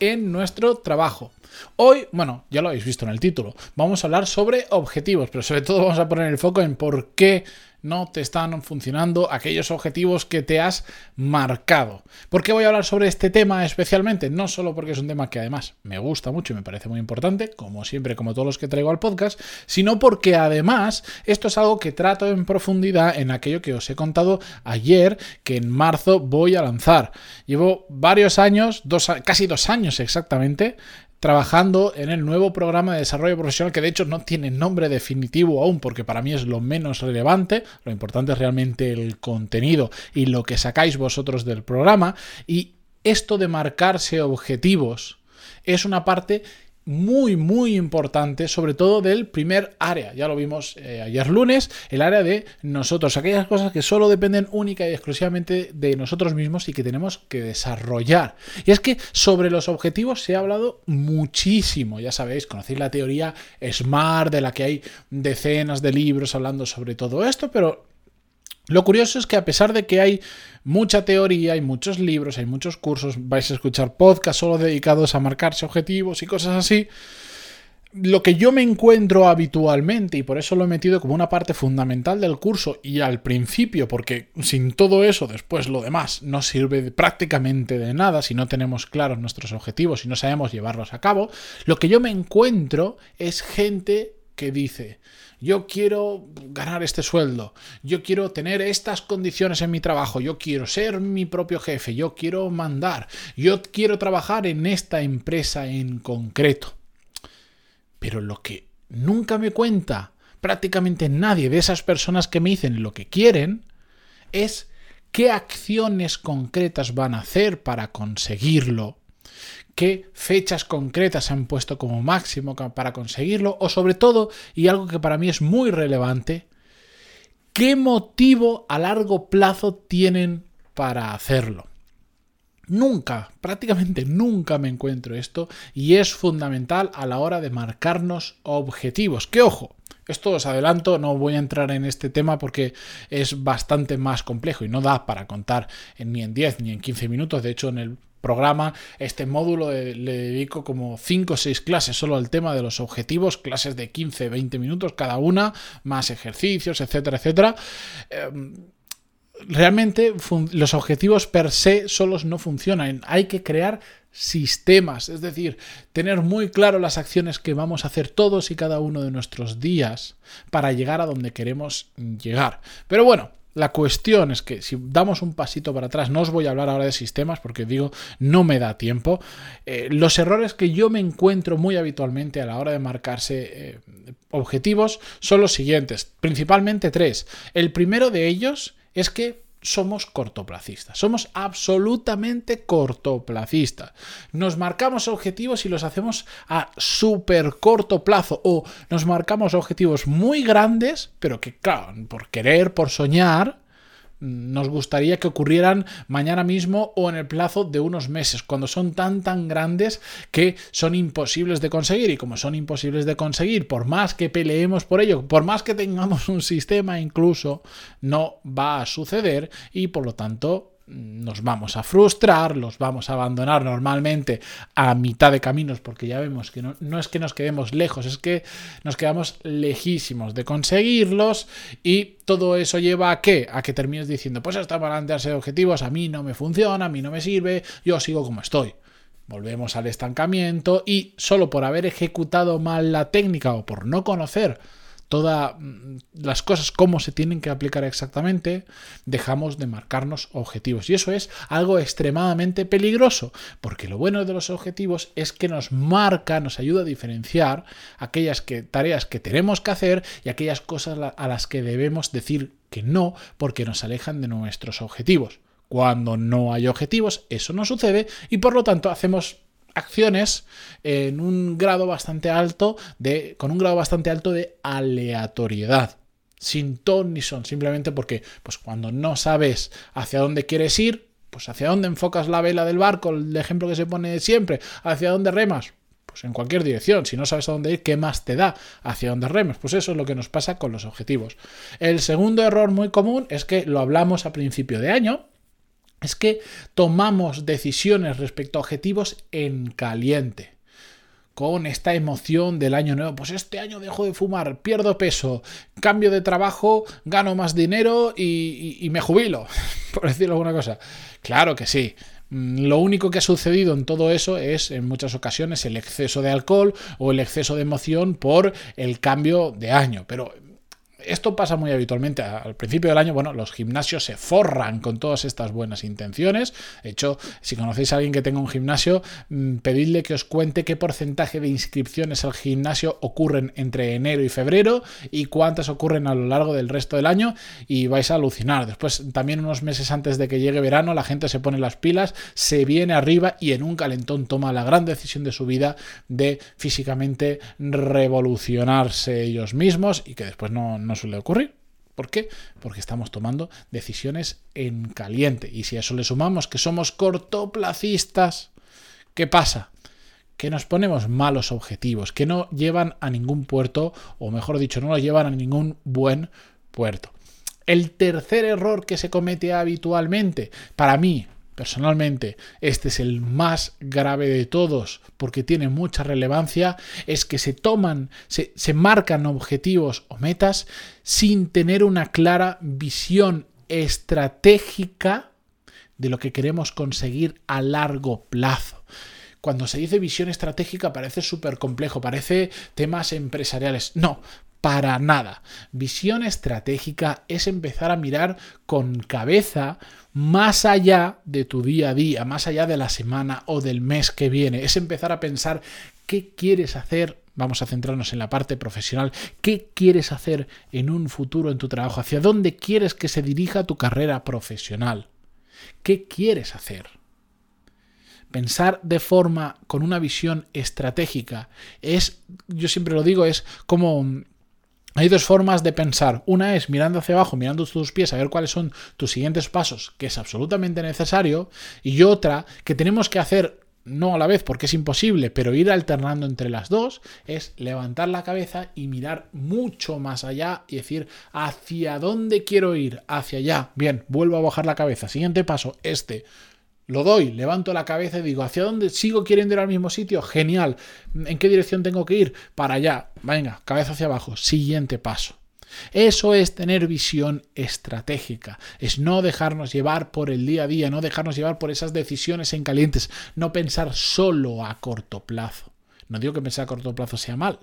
en nuestro trabajo. Hoy, bueno, ya lo habéis visto en el título, vamos a hablar sobre objetivos, pero sobre todo vamos a poner el foco en por qué no te están funcionando aquellos objetivos que te has marcado. ¿Por qué voy a hablar sobre este tema especialmente? No solo porque es un tema que además me gusta mucho y me parece muy importante, como siempre, como todos los que traigo al podcast, sino porque además esto es algo que trato en profundidad en aquello que os he contado ayer, que en marzo voy a lanzar. Llevo varios años, casi dos años exactamente, trabajando en el nuevo programa de desarrollo profesional que de hecho no tiene nombre definitivo aún porque para mí es lo menos relevante, lo importante es realmente el contenido y lo que sacáis vosotros del programa. Y esto de marcarse objetivos es una parte muy, muy importante, sobre todo del primer área. Ya lo vimos eh, ayer lunes, el área de nosotros, aquellas cosas que solo dependen única y exclusivamente de nosotros mismos y que tenemos que desarrollar. Y es que sobre los objetivos se ha hablado muchísimo, ya sabéis, conocéis la teoría SMART, de la que hay decenas de libros hablando sobre todo esto, pero lo curioso es que a pesar de que hay mucha teoría, hay muchos libros, hay muchos cursos, vais a escuchar podcasts solo dedicados a marcarse objetivos y cosas así, lo que yo me encuentro habitualmente, y por eso lo he metido como una parte fundamental del curso y al principio, porque sin todo eso después lo demás no sirve prácticamente de nada si no tenemos claros nuestros objetivos y no sabemos llevarlos a cabo, lo que yo me encuentro es gente que dice, yo quiero ganar este sueldo, yo quiero tener estas condiciones en mi trabajo, yo quiero ser mi propio jefe, yo quiero mandar, yo quiero trabajar en esta empresa en concreto. Pero lo que nunca me cuenta prácticamente nadie de esas personas que me dicen lo que quieren es qué acciones concretas van a hacer para conseguirlo qué fechas concretas han puesto como máximo para conseguirlo, o sobre todo, y algo que para mí es muy relevante, qué motivo a largo plazo tienen para hacerlo. Nunca, prácticamente nunca me encuentro esto y es fundamental a la hora de marcarnos objetivos. Que ojo, esto os adelanto, no voy a entrar en este tema porque es bastante más complejo y no da para contar ni en 10 ni en 15 minutos. De hecho, en el programa, este módulo le dedico como 5 o 6 clases solo al tema de los objetivos, clases de 15, 20 minutos cada una, más ejercicios, etcétera, etcétera. Em, realmente los objetivos per se solos no funcionan, hay que crear sistemas, es decir, tener muy claro las acciones que vamos a hacer todos y cada uno de nuestros días para llegar a donde queremos llegar. Pero bueno, la cuestión es que si damos un pasito para atrás, no os voy a hablar ahora de sistemas porque digo, no me da tiempo. Eh, los errores que yo me encuentro muy habitualmente a la hora de marcarse eh, objetivos son los siguientes, principalmente tres. El primero de ellos es que somos cortoplacistas, somos absolutamente cortoplacistas. Nos marcamos objetivos y los hacemos a súper corto plazo o nos marcamos objetivos muy grandes, pero que, claro, por querer, por soñar, nos gustaría que ocurrieran mañana mismo o en el plazo de unos meses, cuando son tan tan grandes que son imposibles de conseguir. Y como son imposibles de conseguir, por más que peleemos por ello, por más que tengamos un sistema incluso, no va a suceder y por lo tanto nos vamos a frustrar, los vamos a abandonar normalmente a mitad de caminos porque ya vemos que no, no, es que nos quedemos lejos, es que nos quedamos lejísimos de conseguirlos y todo eso lleva a qué? A que termines diciendo, pues hasta plantearse objetivos, a mí no me funciona, a mí no me sirve, yo sigo como estoy. Volvemos al estancamiento y solo por haber ejecutado mal la técnica o por no conocer todas mm, las cosas, cómo se tienen que aplicar exactamente, dejamos de marcarnos objetivos. Y eso es algo extremadamente peligroso, porque lo bueno de los objetivos es que nos marca, nos ayuda a diferenciar aquellas que, tareas que tenemos que hacer y aquellas cosas a las que debemos decir que no, porque nos alejan de nuestros objetivos. Cuando no hay objetivos, eso no sucede y por lo tanto hacemos acciones en un grado bastante alto de, con un grado bastante alto de aleatoriedad. Sin ton ni son, simplemente porque pues cuando no sabes hacia dónde quieres ir, pues hacia dónde enfocas la vela del barco, el ejemplo que se pone siempre, hacia dónde remas, pues en cualquier dirección. Si no sabes a dónde ir, ¿qué más te da hacia dónde remes? Pues eso es lo que nos pasa con los objetivos. El segundo error muy común es que lo hablamos a principio de año, es que tomamos decisiones respecto a objetivos en caliente con esta emoción del año nuevo. Pues este año dejo de fumar, pierdo peso, cambio de trabajo, gano más dinero y, me jubilo, por decirlo alguna cosa. Claro que sí. Mm, lo único que ha sucedido en todo eso es en muchas ocasiones el exceso de alcohol o el exceso de emoción por el cambio de año. Pero esto pasa muy habitualmente. Al principio del año, bueno, los gimnasios se forran con todas estas buenas intenciones. De hecho, si conocéis a alguien que tenga un gimnasio, mm, pedidle que os cuente qué porcentaje de inscripciones al gimnasio ocurren entre enero y febrero y cuántas ocurren a lo largo del resto del año y vais a alucinar. Después, también unos meses antes de que llegue verano, la gente se pone las pilas, se viene arriba y en un calentón toma la gran decisión de su vida de físicamente revolucionarse ellos mismos y que después no no suele ocurrir. ¿Por qué? Porque estamos tomando decisiones en caliente. Y si a eso le sumamos que somos cortoplacistas, ¿qué pasa? Que nos ponemos malos objetivos, que no llevan a ningún puerto, o mejor dicho, no nos llevan a ningún buen puerto. El tercer error que se comete habitualmente, para mí, personalmente, este es el más grave de todos porque tiene mucha relevancia, es que se toman, se, marcan objetivos o metas sin tener una clara visión estratégica de lo que queremos conseguir a largo plazo. Cuando se dice visión estratégica parece súper complejo, parece temas empresariales. No, para nada. Visión estratégica es empezar a mirar con cabeza más allá de tu día a día, más allá de la semana o del mes que viene. Es empezar a pensar qué quieres hacer. Vamos a centrarnos en la parte profesional. ¿Qué quieres hacer en un futuro en tu trabajo? ¿Hacia dónde quieres que se dirija tu carrera profesional? ¿Qué quieres hacer? Pensar de forma con una visión estratégica es, yo siempre lo digo, es como hay dos formas de pensar. Una es mirando hacia abajo, mirando tus pies, a ver cuáles son tus siguientes pasos, que es absolutamente necesario. Y otra que tenemos que hacer no a la vez porque es imposible, pero ir alternando entre las dos, es levantar la cabeza y mirar mucho más allá y decir hacia dónde quiero ir, hacia allá. Bien, vuelvo a bajar la cabeza. Siguiente paso, este. Lo doy, levanto la cabeza y digo, ¿hacia dónde sigo queriendo ir al mismo sitio? Genial. ¿En qué dirección tengo que ir? Para allá. Venga, cabeza hacia abajo. Siguiente paso. Eso es tener visión estratégica, es no dejarnos llevar por el día a día, no dejarnos llevar por esas decisiones en calientes, no pensar solo a corto plazo. No digo que pensar a corto plazo sea mal,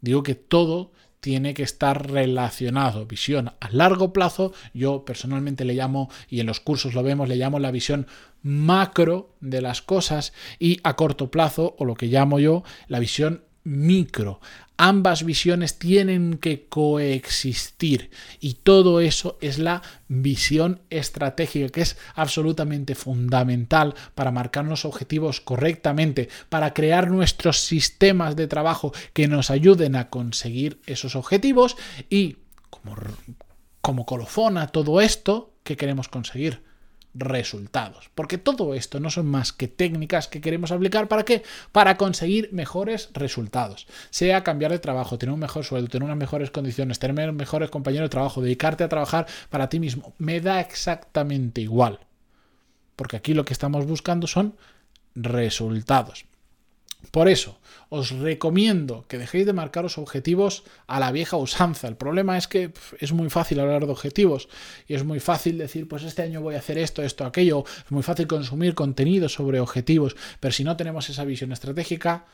digo que todo tiene que estar relacionado. Visión a largo plazo, yo personalmente le llamo, y en los cursos lo vemos, le llamo la visión macro de las cosas y a corto plazo, o lo que llamo yo, la visión micro. Ambas visiones tienen que coexistir y todo eso es la visión estratégica que es absolutamente fundamental para marcarnos objetivos correctamente, para crear nuestros sistemas de trabajo que nos ayuden a conseguir esos objetivos y como, como colofón todo esto, ¿qué queremos conseguir? Resultados. Porque todo esto no son más que técnicas que queremos aplicar para qué? Para conseguir mejores resultados. Sea cambiar de trabajo, tener un mejor sueldo, tener unas mejores condiciones, tener mejores compañeros de trabajo, dedicarte a trabajar para ti mismo. Me da exactamente igual. Porque aquí lo que estamos buscando son resultados. Por eso, os recomiendo que dejéis de marcaros objetivos a la vieja usanza. El problema es que es muy fácil hablar de objetivos y es muy fácil decir, pues este año voy a hacer esto, esto, aquello. Es muy fácil consumir contenido sobre objetivos, pero si no tenemos esa visión estratégica,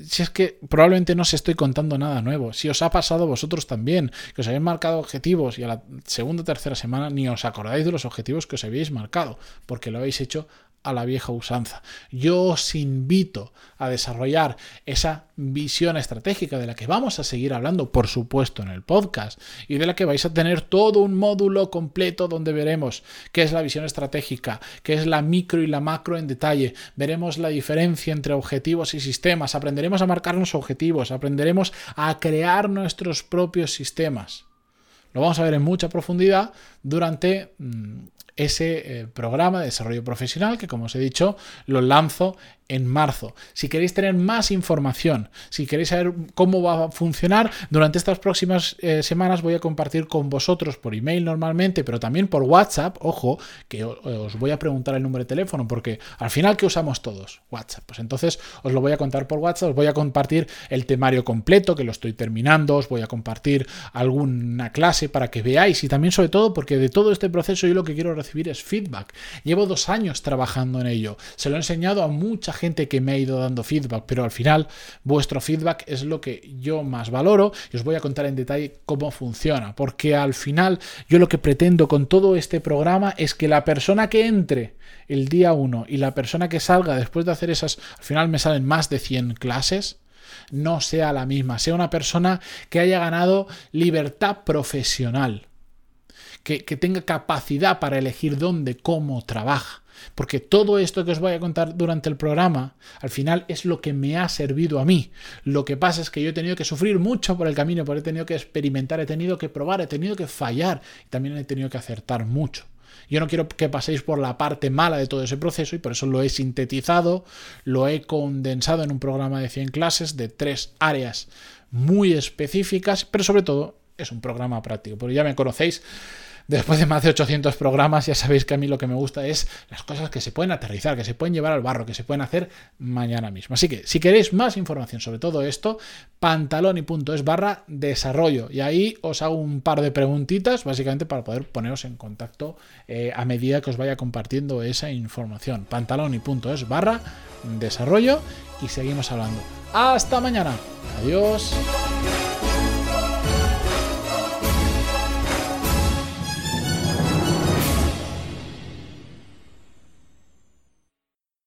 si es que probablemente no os estoy contando nada nuevo. Si os ha pasado vosotros también, que os habéis marcado objetivos y a la segunda o tercera semana ni os acordáis de los objetivos que os habéis marcado, porque lo habéis hecho a la vieja usanza. Yo os invito a desarrollar esa visión estratégica de la que vamos a seguir hablando, por supuesto, en el podcast y de la que vais a tener todo un módulo completo donde veremos qué es la visión estratégica, qué es la micro y la macro en detalle, veremos la diferencia entre objetivos y sistemas, aprenderemos a marcarnos objetivos, aprenderemos a crear nuestros propios sistemas. Lo vamos a ver en mucha profundidad durante mm, ese eh, programa de desarrollo profesional que, como os he dicho, lo lanzo en marzo. Si queréis tener más información, si queréis saber cómo va a funcionar, durante estas próximas eh, semanas voy a compartir con vosotros por email normalmente, pero también por WhatsApp, ojo, que os voy a preguntar el número de teléfono, porque al final, ¿qué usamos todos? WhatsApp. Pues entonces os lo voy a contar por WhatsApp, os voy a compartir el temario completo, que lo estoy terminando, os voy a compartir alguna clase para que veáis y también sobre todo porque de todo este proceso yo lo que quiero recibir es feedback. Llevo dos años trabajando en ello, se lo he enseñado a mucha gente que me ha ido dando feedback, pero al final vuestro feedback es lo que yo más valoro y os voy a contar en detalle cómo funciona, porque al final yo lo que pretendo con todo este programa es que la persona que entre el día 1 y la persona que salga después de hacer esas, al final me salen más de 100 clases, no sea la misma, sea una persona que haya ganado libertad profesional, que, tenga capacidad para elegir dónde, cómo trabaja porque todo esto que os voy a contar durante el programa, al final es lo que me ha servido a mí. Lo que pasa es que yo he tenido que sufrir mucho por el camino, porque he tenido que experimentar, he tenido que probar, he tenido que fallar y también he tenido que acertar mucho. Yo no quiero que paséis por la parte mala de todo ese proceso y por eso lo he sintetizado, lo he condensado en un programa de 100 clases de tres áreas muy específicas, pero sobre todo es un programa práctico, porque ya me conocéis Después de más de 800 programas, ya sabéis que a mí lo que me gusta es las cosas que se pueden aterrizar, que se pueden llevar al barro, que se pueden hacer mañana mismo. Así que si queréis más información sobre todo esto, pantaloni.es barra desarrollo. Y ahí os hago un par de preguntitas, básicamente para poder poneros en contacto eh, a medida que os vaya compartiendo esa información. pantaloni.es barra desarrollo y seguimos hablando. Hasta mañana. Adiós.